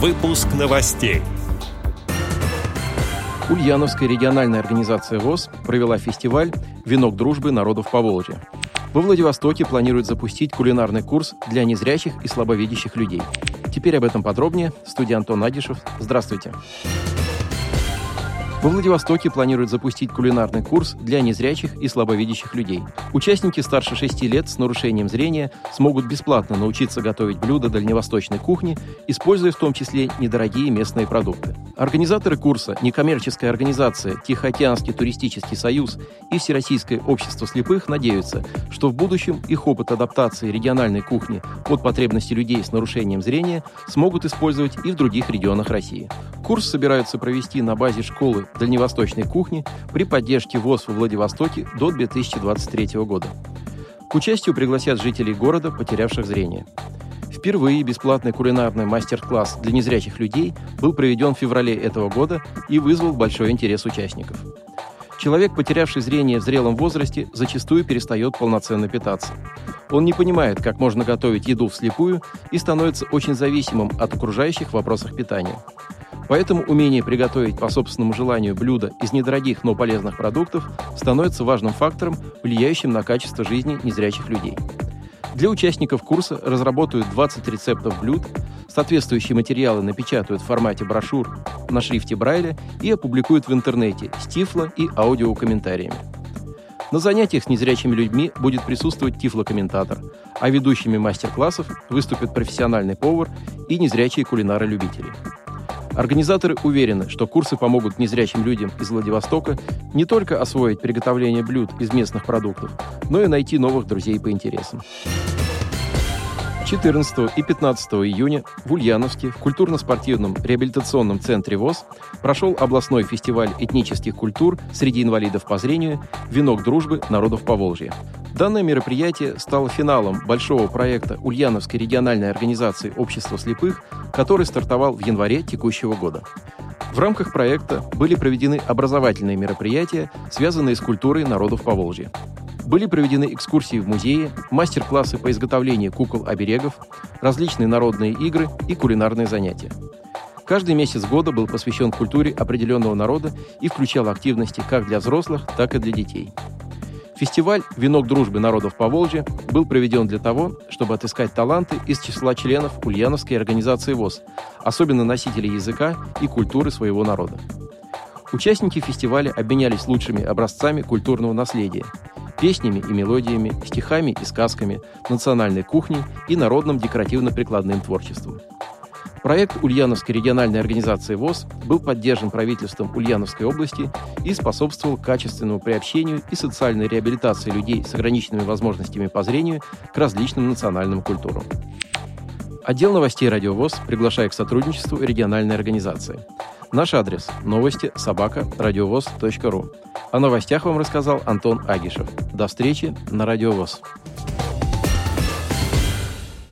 Выпуск новостей. Ульяновская региональная организация ВОЗ провела фестиваль «Венок дружбы народов Поволжья». Во Владивостоке планируют запустить кулинарный курс для незрячих и слабовидящих людей. Теперь об этом подробнее. Студия Антон Агишев. Здравствуйте. Во Владивостоке планируют запустить кулинарный курс для незрячих и слабовидящих людей. Участники старше 6 лет с нарушением зрения смогут бесплатно научиться готовить блюда дальневосточной кухни, используя в том числе недорогие местные продукты. Организаторы курса, некоммерческая организация Тихоокеанский туристический союз и Всероссийское общество слепых надеются, что в будущем их опыт адаптации региональной кухни под потребности людей с нарушением зрения смогут использовать и в других регионах России. Курс собираются провести на базе школы дальневосточной кухни при поддержке ВОЗ во Владивостоке до 2023 года. К участию пригласят жителей города, потерявших зрение. Впервые бесплатный кулинарный мастер-класс для незрячих людей был проведен в феврале этого года и вызвал большой интерес участников. Человек, потерявший зрение в зрелом возрасте, зачастую перестает полноценно питаться. Он не понимает, как можно готовить еду вслепую и становится очень зависимым от окружающих в вопросах питания. Поэтому умение приготовить по собственному желанию блюдо из недорогих, но полезных продуктов становится важным фактором, влияющим на качество жизни незрячих людей. Для участников курса разработают 20 рецептов блюд, соответствующие материалы напечатают в формате брошюр на шрифте Брайля и опубликуют в интернете с тифло и аудиокомментариями. На занятиях с незрячими людьми будет присутствовать тифлокомментатор, а ведущими мастер-классов выступят профессиональный повар и незрячие кулинары-любители. Организаторы уверены, что курсы помогут незрячим людям из Владивостока не только освоить приготовление блюд из местных продуктов, но и найти новых друзей по интересам. 14 и 15 июня в Ульяновске в культурно-спортивном реабилитационном центре ВОЗ прошел областной фестиваль этнических культур среди инвалидов по зрению «Венок дружбы народов Поволжья». Данное мероприятие стало финалом большого проекта Ульяновской региональной организации общества слепых, который стартовал в январе текущего года. В рамках проекта были проведены образовательные мероприятия, связанные с культурой народов Поволжья. Были проведены экскурсии в музее, мастер-классы по изготовлению кукол-оберегов, различные народные игры и кулинарные занятия. Каждый месяц года был посвящен культуре определенного народа и включал активности как для взрослых, так и для детей. Фестиваль «Венок дружбы народов Поволжья» был проведен для того, чтобы отыскать таланты из числа членов Ульяновской организации ВОЗ, особенно носителей языка и культуры своего народа. Участники фестиваля обменялись лучшими образцами культурного наследия – песнями и мелодиями, стихами и сказками, национальной кухней и народным декоративно-прикладным творчеством. Проект Ульяновской региональной организации ВОЗ был поддержан правительством Ульяновской области и способствовал качественному приобщению и социальной реабилитации людей с ограниченными возможностями по зрению к различным национальным культурам. Отдел новостей «Радио ВОЗ» приглашает к сотрудничеству региональной организации. Наш адрес – новости собака радиовоз.ру. О новостях вам рассказал Антон Агишев. До встречи на Радиовоз.